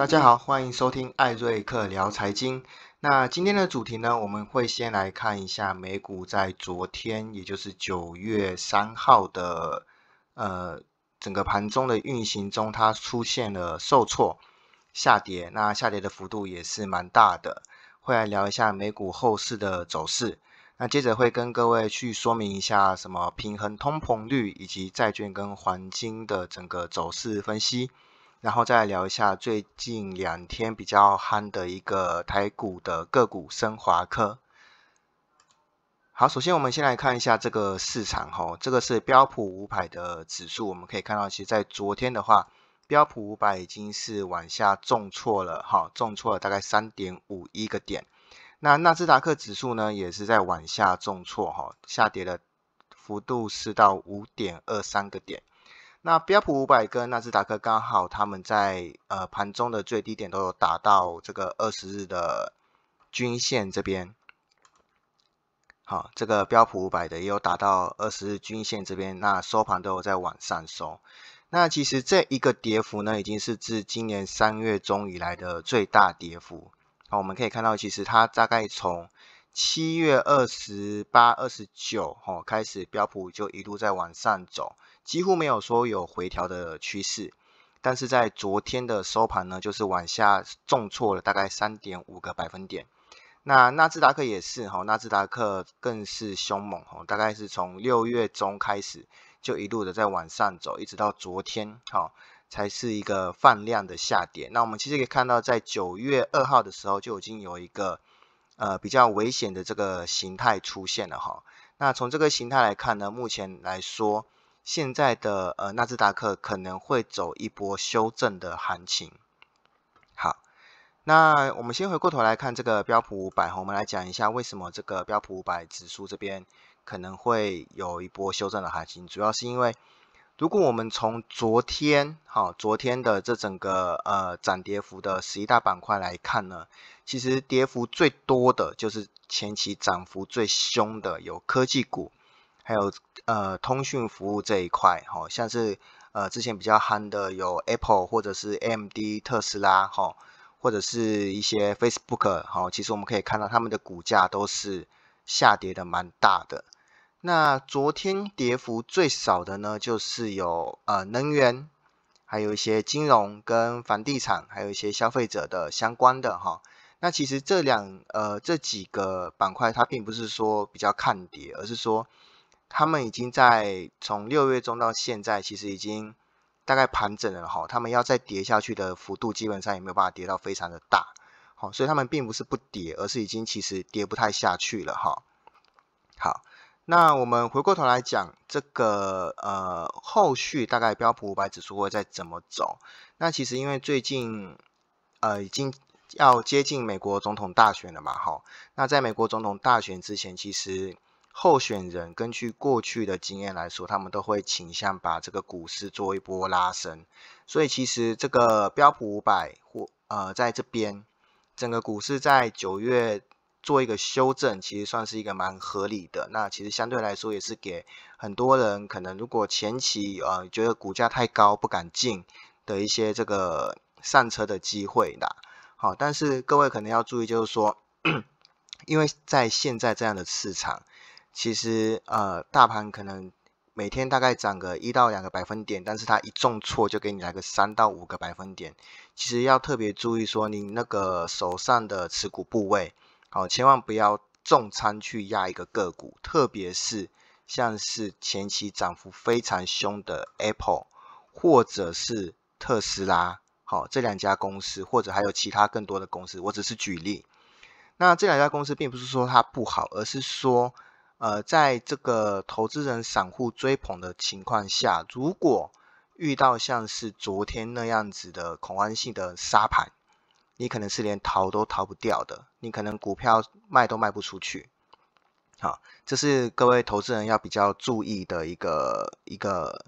大家好，欢迎收听艾瑞克聊财经。那今天的主题呢，我们会先来看一下美股在昨天，也就是九月三号的呃整个盘中的运行中，它出现了受挫下跌，那下跌的幅度也是蛮大的。会来聊一下美股后市的走势。那接着会跟各位去说明一下什么平衡通膨率以及债券跟黄金的整个走势分析，然后再聊一下最近两天比较夯的一个台股的个股升华科。好，首先我们先来看一下这个市场哈，这个是标普五百的指数，我们可以看到，其实在昨天的话，标普五百已经是往下重挫了哈，重挫了大概三点五一个点。那纳斯达克指数呢，也是在往下重挫哈，下跌的幅度是到五点二三个点。那标普五百跟纳斯达克刚好，他们在呃盘中的最低点都有达到这个二十日的均线这边。好，这个标普五百的也有达到二十日均线这边，那收盘都有在往上收。那其实这一个跌幅呢，已经是自今年三月中以来的最大跌幅。好，我们可以看到，其实它大概从七月二十八、二十九吼开始，标普就一路在往上走，几乎没有说有回调的趋势。但是在昨天的收盘呢，就是往下重挫了大概三点五个百分点。那纳斯达克也是哈，纳斯达克更是凶猛哈，大概是从六月中开始就一路的在往上走，一直到昨天哈。才是一个放量的下跌。那我们其实可以看到，在九月二号的时候就已经有一个呃比较危险的这个形态出现了哈。那从这个形态来看呢，目前来说，现在的呃纳斯达克可能会走一波修正的行情。好，那我们先回过头来看这个标普五百，我们来讲一下为什么这个标普五百指数这边可能会有一波修正的行情，主要是因为。如果我们从昨天，好，昨天的这整个呃涨跌幅的十一大板块来看呢，其实跌幅最多的就是前期涨幅最凶的有科技股，还有呃通讯服务这一块，哈，像是呃之前比较憨的有 Apple 或者是 MD 特斯拉，哈，或者是一些 Facebook，哈，其实我们可以看到他们的股价都是下跌的蛮大的。那昨天跌幅最少的呢，就是有呃能源，还有一些金融跟房地产，还有一些消费者的相关的哈。那其实这两呃这几个板块，它并不是说比较看跌，而是说他们已经在从六月中到现在，其实已经大概盘整了哈。他们要再跌下去的幅度，基本上也没有办法跌到非常的大，好，所以他们并不是不跌，而是已经其实跌不太下去了哈。好。那我们回过头来讲这个呃后续大概标普五百指数会再怎么走？那其实因为最近呃已经要接近美国总统大选了嘛，哈。那在美国总统大选之前，其实候选人根据过去的经验来说，他们都会倾向把这个股市做一波拉升。所以其实这个标普五百或呃在这边整个股市在九月。做一个修正，其实算是一个蛮合理的。那其实相对来说，也是给很多人可能如果前期呃觉得股价太高不敢进的一些这个上车的机会的。好，但是各位可能要注意，就是说，因为在现在这样的市场，其实呃大盘可能每天大概涨个一到两个百分点，但是它一重挫就给你来个三到五个百分点。其实要特别注意说，你那个手上的持股部位。好，千万不要重仓去压一个个股，特别是像是前期涨幅非常凶的 Apple，或者是特斯拉，好，这两家公司，或者还有其他更多的公司，我只是举例。那这两家公司并不是说它不好，而是说，呃，在这个投资人散户追捧的情况下，如果遇到像是昨天那样子的恐慌性的杀盘。你可能是连逃都逃不掉的，你可能股票卖都卖不出去。好，这是各位投资人要比较注意的一个一个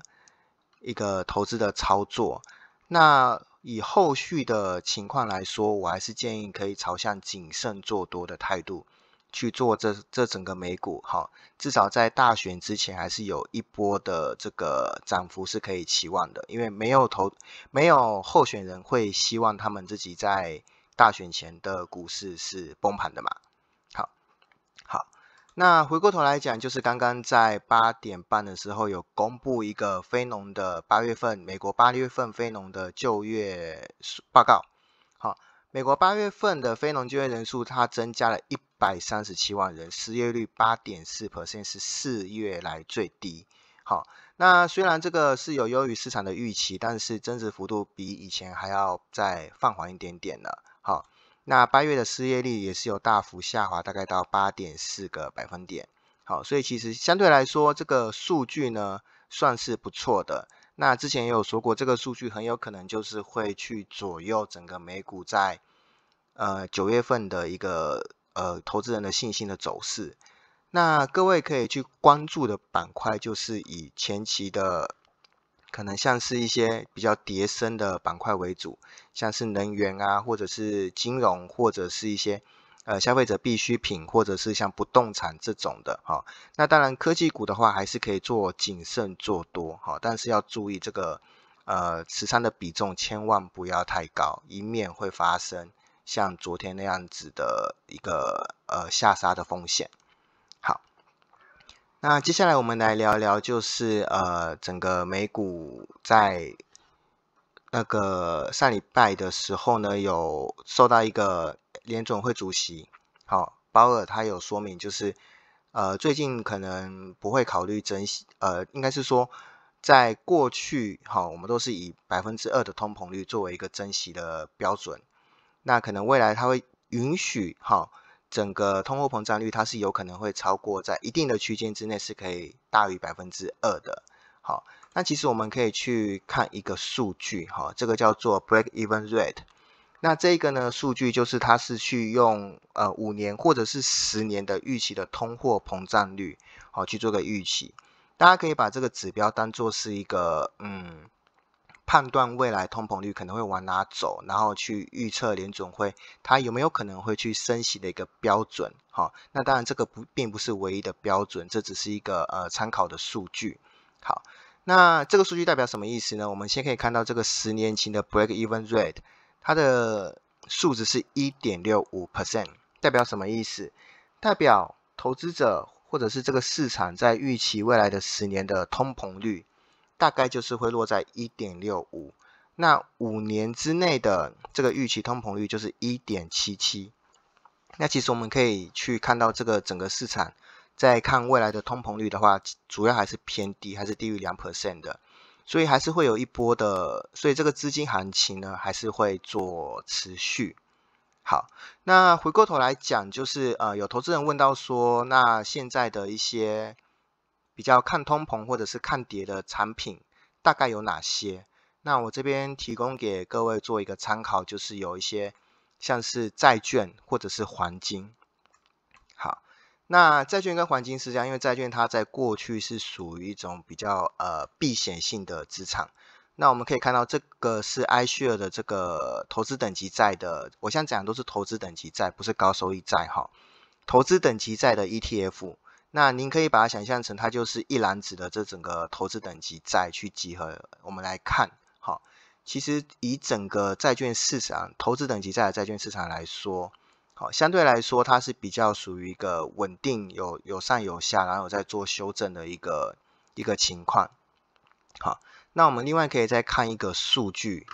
一个投资的操作。那以后续的情况来说，我还是建议可以朝向谨慎做多的态度去做这这整个美股，哈，至少在大选之前还是有一波的这个涨幅是可以期望的，因为没有投没有候选人会希望他们自己在大选前的股市是崩盘的嘛。好，好，那回过头来讲，就是刚刚在八点半的时候有公布一个非农的八月份美国八月份非农的就业报告，好。美国八月份的非农就业人数，它增加了一百三十七万人，失业率八点四 percent 是四月来最低。好，那虽然这个是有优于市场的预期，但是增值幅度比以前还要再放缓一点点了。好，那八月的失业率也是有大幅下滑，大概到八点四个百分点。好，所以其实相对来说，这个数据呢算是不错的。那之前也有说过，这个数据很有可能就是会去左右整个美股在呃九月份的一个呃投资人的信心的走势。那各位可以去关注的板块，就是以前期的可能像是一些比较叠升的板块为主，像是能源啊，或者是金融，或者是一些。呃，消费者必需品或者是像不动产这种的，哈，那当然科技股的话还是可以做谨慎做多，哈，但是要注意这个呃持仓的比重千万不要太高，以免会发生像昨天那样子的一个呃下杀的风险。好，那接下来我们来聊聊，就是呃整个美股在那个上礼拜的时候呢，有受到一个。联总会主席，好，鲍尔他有说明，就是，呃，最近可能不会考虑增息，呃，应该是说，在过去，哈，我们都是以百分之二的通膨率作为一个增息的标准，那可能未来他会允许，哈，整个通货膨胀率它是有可能会超过在一定的区间之内是可以大于百分之二的，好，那其实我们可以去看一个数据，哈，这个叫做 break even rate。那这个呢，数据就是它是去用呃五年或者是十年的预期的通货膨胀率，好去做个预期。大家可以把这个指标当做是一个嗯判断未来通膨率可能会往哪走，然后去预测联准会它有没有可能会去升息的一个标准。好，那当然这个不并不是唯一的标准，这只是一个呃参考的数据。好，那这个数据代表什么意思呢？我们先可以看到这个十年期的 break even rate。它的数值是一点六五 percent，代表什么意思？代表投资者或者是这个市场在预期未来的十年的通膨率，大概就是会落在一点六五。那五年之内的这个预期通膨率就是一点七七。那其实我们可以去看到这个整个市场在看未来的通膨率的话，主要还是偏低，还是低于两 percent 的。所以还是会有一波的，所以这个资金行情呢，还是会做持续。好，那回过头来讲，就是呃，有投资人问到说，那现在的一些比较看通膨或者是看跌的产品，大概有哪些？那我这边提供给各位做一个参考，就是有一些像是债券或者是黄金。那债券跟黄金是这样，因为债券它在过去是属于一种比较呃避险性的资产。那我们可以看到，这个是 iShare 的这个投资等级债的，我现在讲都是投资等级债，不是高收益债哈。投资等级债的 ETF，那您可以把它想象成它就是一篮子的这整个投资等级债去集合。我们来看，好，其实以整个债券市场投资等级债的债券市场来说。好，相对来说，它是比较属于一个稳定、有有上有下，然后在做修正的一个一个情况。好，那我们另外可以再看一个数据，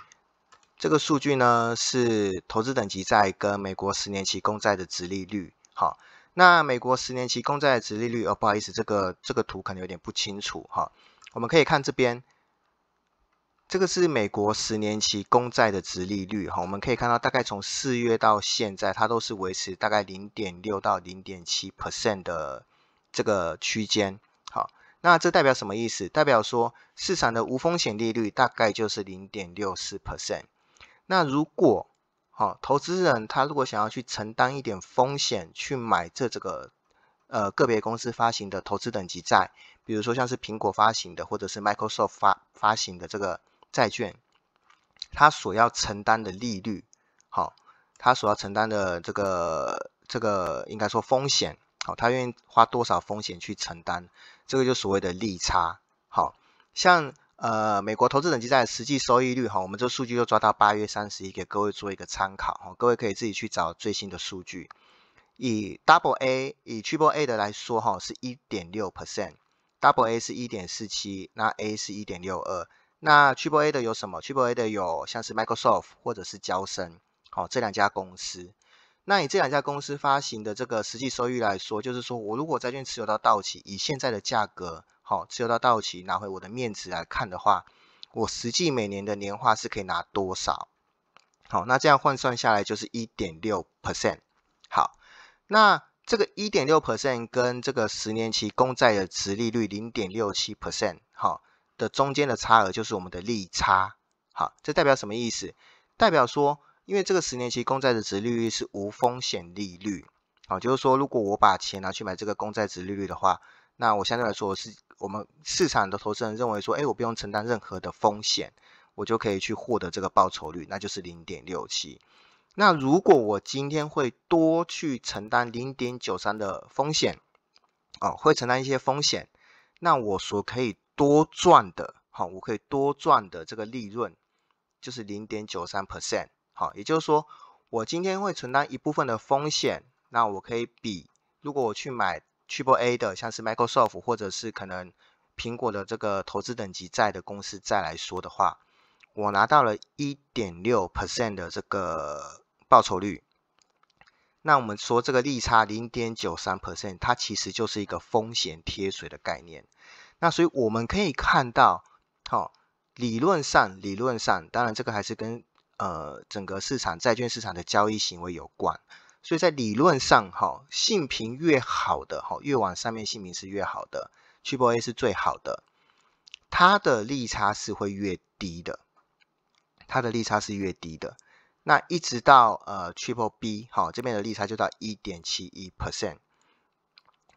这个数据呢是投资等级债跟美国十年期公债的值利率。好，那美国十年期公债的值利率，哦，不好意思，这个这个图可能有点不清楚哈。我们可以看这边。这个是美国十年期公债的值利率哈，我们可以看到，大概从四月到现在，它都是维持大概零点六到零点七 percent 的这个区间。好，那这代表什么意思？代表说市场的无风险利率大概就是零点六四 percent。那如果好，投资人他如果想要去承担一点风险，去买这这个呃个别公司发行的投资等级债，比如说像是苹果发行的，或者是 Microsoft 发发行的这个。债券，它所要承担的利率，好，它所要承担的这个这个应该说风险，好，他愿意花多少风险去承担，这个就所谓的利差。好像呃美国投资等级债的实际收益率，哈，我们这数据就抓到八月三十一，给各位做一个参考，哈，各位可以自己去找最新的数据。以 Double A 以 Triple A 的来说，哈，是一点六 percent，Double A 是一点四七，那 A 是一点六二。那 Triple A 的有什么？Triple A 的有像是 Microsoft 或者是交生，好，这两家公司。那以这两家公司发行的这个实际收益来说，就是说我如果债券持有到到期，以现在的价格，好，持有到到期拿回我的面值来看的话，我实际每年的年化是可以拿多少？好，那这样换算下来就是一点六 percent。好。那这个一点六 percent 跟这个十年期公债的值利率零点六七 percent，好，的中间的差额就是我们的利差，好，这代表什么意思？代表说，因为这个十年期公债的值利率是无风险利率，好，就是说，如果我把钱拿去买这个公债值利率的话，那我相对来说是我们市场的投资人认为说，哎，我不用承担任何的风险，我就可以去获得这个报酬率，那就是零点六七。那如果我今天会多去承担零点九三的风险，哦，会承担一些风险，那我所可以多赚的，好，我可以多赚的这个利润就是零点九三 percent，好，也就是说，我今天会承担一部分的风险，那我可以比如果我去买 Triple A 的，像是 Microsoft 或者是可能苹果的这个投资等级债的公司债来说的话，我拿到了一点六 percent 的这个。报酬率，那我们说这个利差零点九三 percent，它其实就是一个风险贴水的概念。那所以我们可以看到，好，理论上，理论上，当然这个还是跟呃整个市场债券市场的交易行为有关。所以在理论上，哈，性评越好的，哈，越往上面性评是越好的，Triple A 是最好的，它的利差是会越低的，它的利差是越低的。那一直到呃 Triple B 好，这边的利差就到一点七一 percent。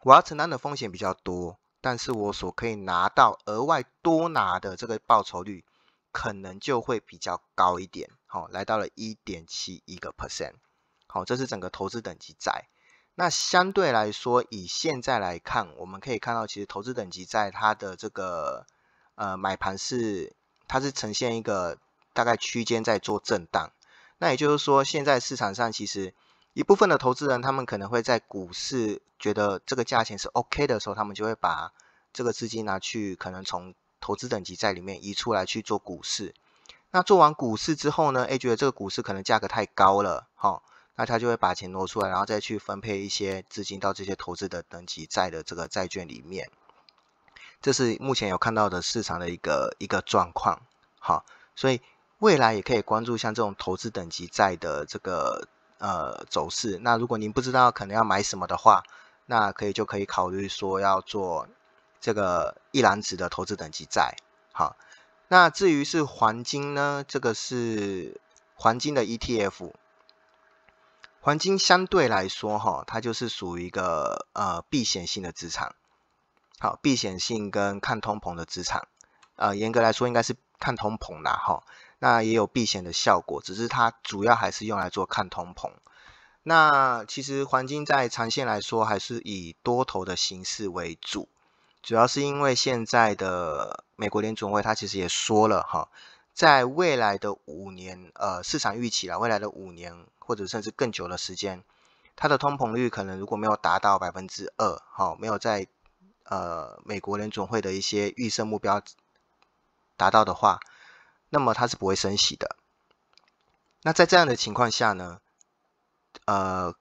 我要承担的风险比较多，但是我所可以拿到额外多拿的这个报酬率，可能就会比较高一点，好，来到了一点七一个 percent。好，这是整个投资等级债。那相对来说，以现在来看，我们可以看到，其实投资等级债它的这个呃买盘是，它是呈现一个大概区间在做震荡。那也就是说，现在市场上其实一部分的投资人，他们可能会在股市觉得这个价钱是 OK 的时候，他们就会把这个资金拿去，可能从投资等级债里面移出来去做股市。那做完股市之后呢，诶，觉得这个股市可能价格太高了，哈，那他就会把钱挪出来，然后再去分配一些资金到这些投资的等级债的这个债券里面。这是目前有看到的市场的一个一个状况，好，所以。未来也可以关注像这种投资等级债的这个呃走势。那如果您不知道可能要买什么的话，那可以就可以考虑说要做这个一篮子的投资等级债。好，那至于是黄金呢？这个是黄金的 ETF。黄金相对来说哈，它就是属于一个呃避险性的资产。好，避险性跟抗通膨的资产。呃，严格来说应该是抗通膨啦哈。那也有避险的效果，只是它主要还是用来做看通膨。那其实黄金在长线来说，还是以多头的形式为主，主要是因为现在的美国联准会，它其实也说了哈，在未来的五年，呃，市场预期了未来的五年或者甚至更久的时间，它的通膨率可能如果没有达到百分之二，哈，没有在呃美国联准会的一些预设目标达到的话。那么它是不会升息的。那在这样的情况下呢，呃，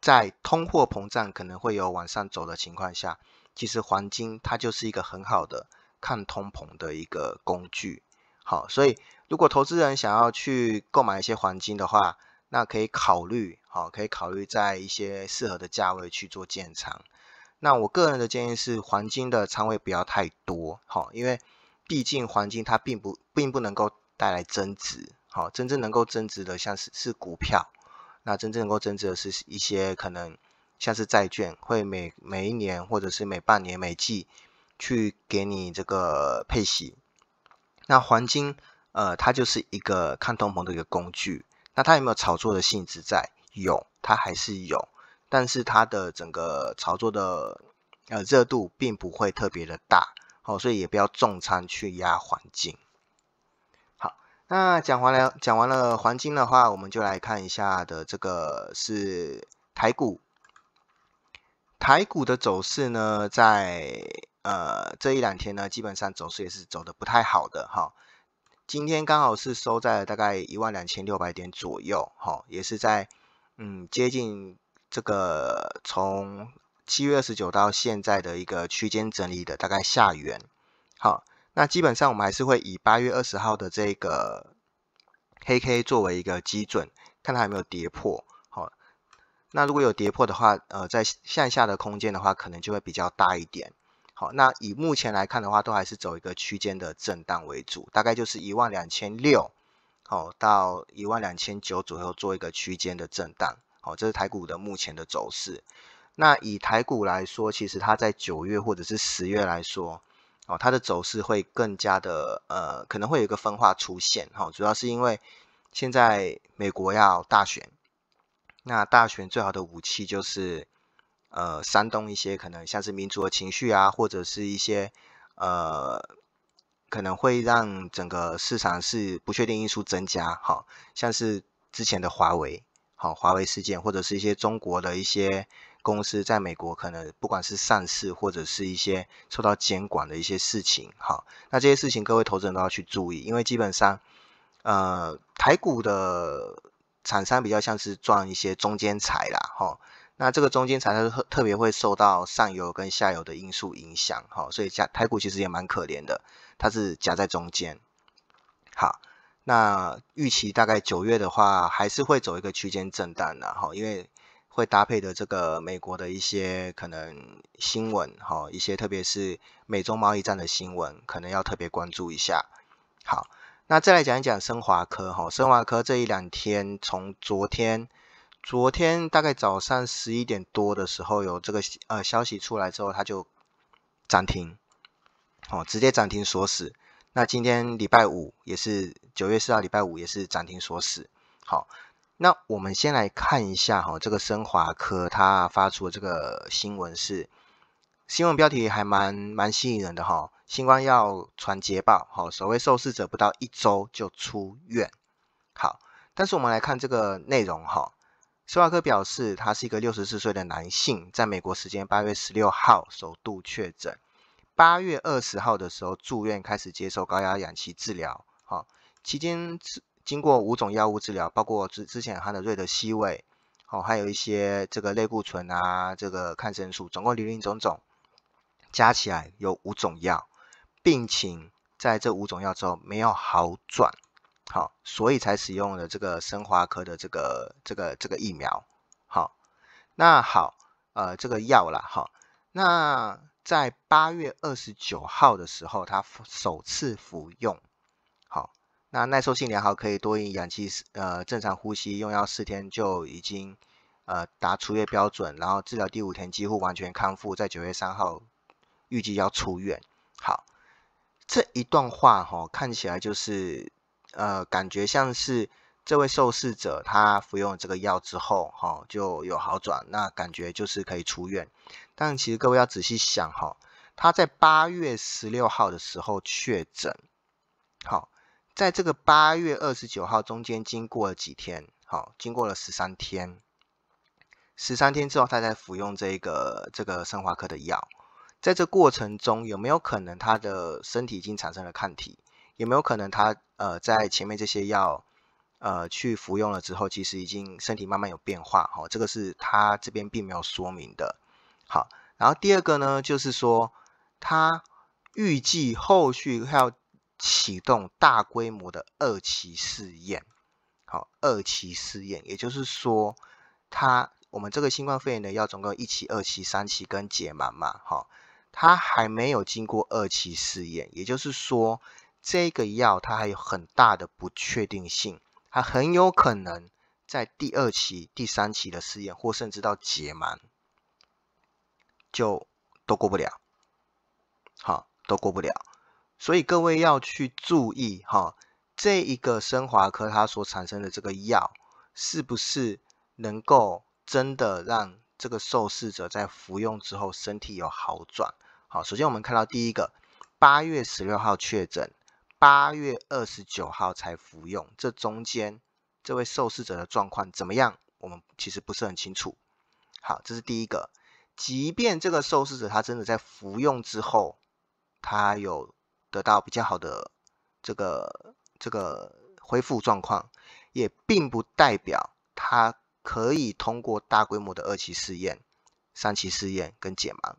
在通货膨胀可能会有往上走的情况下，其实黄金它就是一个很好的抗通膨的一个工具。好，所以如果投资人想要去购买一些黄金的话，那可以考虑，好，可以考虑在一些适合的价位去做建仓。那我个人的建议是，黄金的仓位不要太多，好，因为。毕竟黄金它并不并不能够带来增值，好，真正能够增值的像是是股票，那真正能够增值的是一些可能像是债券，会每每一年或者是每半年每季去给你这个配息。那黄金，呃，它就是一个抗通膨的一个工具。那它有没有炒作的性质在？有，它还是有。但是它的整个炒作的呃热度并不会特别的大，好，所以也不要重仓去压环境。好，那讲完了讲完了黄金的话，我们就来看一下的这个是台股。台股的走势呢，在呃这一两天呢，基本上走势也是走的不太好的哈。今天刚好是收在大概一万两千六百点左右，哈，也是在嗯接近这个从七月二十九到现在的一个区间整理的大概下缘。好，那基本上我们还是会以八月二十号的这个黑 K 作为一个基准，看它有没有跌破。好那如果有跌破的话，呃，在向下的空间的话，可能就会比较大一点。好，那以目前来看的话，都还是走一个区间的震荡为主，大概就是一万两千六，好到一万两千九左右做一个区间的震荡。好，这是台股的目前的走势。那以台股来说，其实它在九月或者是十月来说，哦，它的走势会更加的，呃，可能会有一个分化出现。哈，主要是因为现在美国要大选。那大选最好的武器就是，呃，煽动一些可能像是民主的情绪啊，或者是一些呃，可能会让整个市场是不确定因素增加，好，像是之前的华为，好，华为事件，或者是一些中国的一些公司在美国可能不管是上市或者是一些受到监管的一些事情，好，那这些事情各位投资人都要去注意，因为基本上，呃，台股的。厂商比较像是赚一些中间财啦，哈，那这个中间财它特特别会受到上游跟下游的因素影响，哈，所以夹台股其实也蛮可怜的，它是夹在中间。好，那预期大概九月的话，还是会走一个区间震荡的，哈，因为会搭配的这个美国的一些可能新闻，哈，一些特别是美中贸易战的新闻，可能要特别关注一下。好。那再来讲一讲升华科哈，升华科这一两天，从昨天，昨天大概早上十一点多的时候有这个呃消息出来之后，它就涨停，哦，直接涨停锁死。那今天礼拜五也是九月四号礼拜五也是涨停锁死。好，那我们先来看一下哈，这个升华科它发出的这个新闻是。新闻标题还蛮蛮吸引人的哈，新冠要传捷报，好，首位受试者不到一周就出院，好，但是我们来看这个内容哈，斯瓦克表示他是一个六十四岁的男性，在美国时间八月十六号首度确诊，八月二十号的时候住院开始接受高压氧气治疗，好，期间经过五种药物治疗，包括之之前他的瑞德西韦，哦，还有一些这个类固醇啊，这个抗生素，总共零零总总。加起来有五种药，病情在这五种药之后没有好转，好，所以才使用了这个生华科的这个这个这个疫苗，好，那好，呃，这个药啦，好，那在八月二十九号的时候，他首次服用，那耐受性良好，可以多饮氧气，呃，正常呼吸，用药四天就已经呃达出院标准，然后治疗第五天几乎完全康复，在九月三号。预计要出院。好，这一段话哈，看起来就是呃，感觉像是这位受试者他服用这个药之后哈，就有好转，那感觉就是可以出院。但其实各位要仔细想哈，他在八月十六号的时候确诊，好，在这个八月二十九号中间经过了几天，好，经过了十三天，十三天之后他才服用这个这个生化科的药。在这过程中，有没有可能他的身体已经产生了抗体？有没有可能他呃在前面这些药呃去服用了之后，其实已经身体慢慢有变化？哈，这个是他这边并没有说明的。好，然后第二个呢，就是说他预计后续要启动大规模的二期试验。好，二期试验，也就是说，他我们这个新冠肺炎的药总共一期、二期、三期跟解盲嘛，哈。它还没有经过二期试验，也就是说，这个药它还有很大的不确定性，它很有可能在第二期、第三期的试验，或甚至到解盲，就都过不了，好，都过不了。所以各位要去注意哈，这一个升华科它所产生的这个药，是不是能够真的让这个受试者在服用之后身体有好转。好，首先我们看到第一个，八月十六号确诊，八月二十九号才服用，这中间这位受试者的状况怎么样？我们其实不是很清楚。好，这是第一个。即便这个受试者他真的在服用之后，他有得到比较好的这个这个恢复状况，也并不代表它可以通过大规模的二期试验、三期试验跟解盲。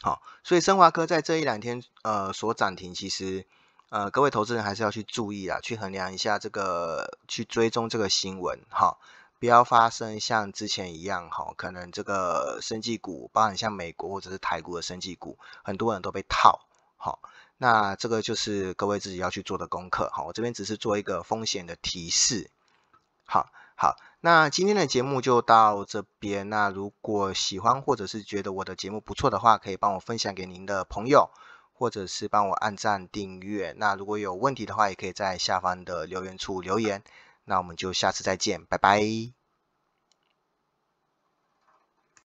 好，所以生华科在这一两天呃所暂停，其实呃各位投资人还是要去注意啊，去衡量一下这个，去追踪这个新闻哈。不要发生像之前一样，哈，可能这个生技股，包含像美国或者是台股的生技股，很多人都被套，好，那这个就是各位自己要去做的功课，好，我这边只是做一个风险的提示，好，好，那今天的节目就到这边，那如果喜欢或者是觉得我的节目不错的话，可以帮我分享给您的朋友，或者是帮我按赞订阅，那如果有问题的话，也可以在下方的留言处留言。那我们就下次再见，拜拜。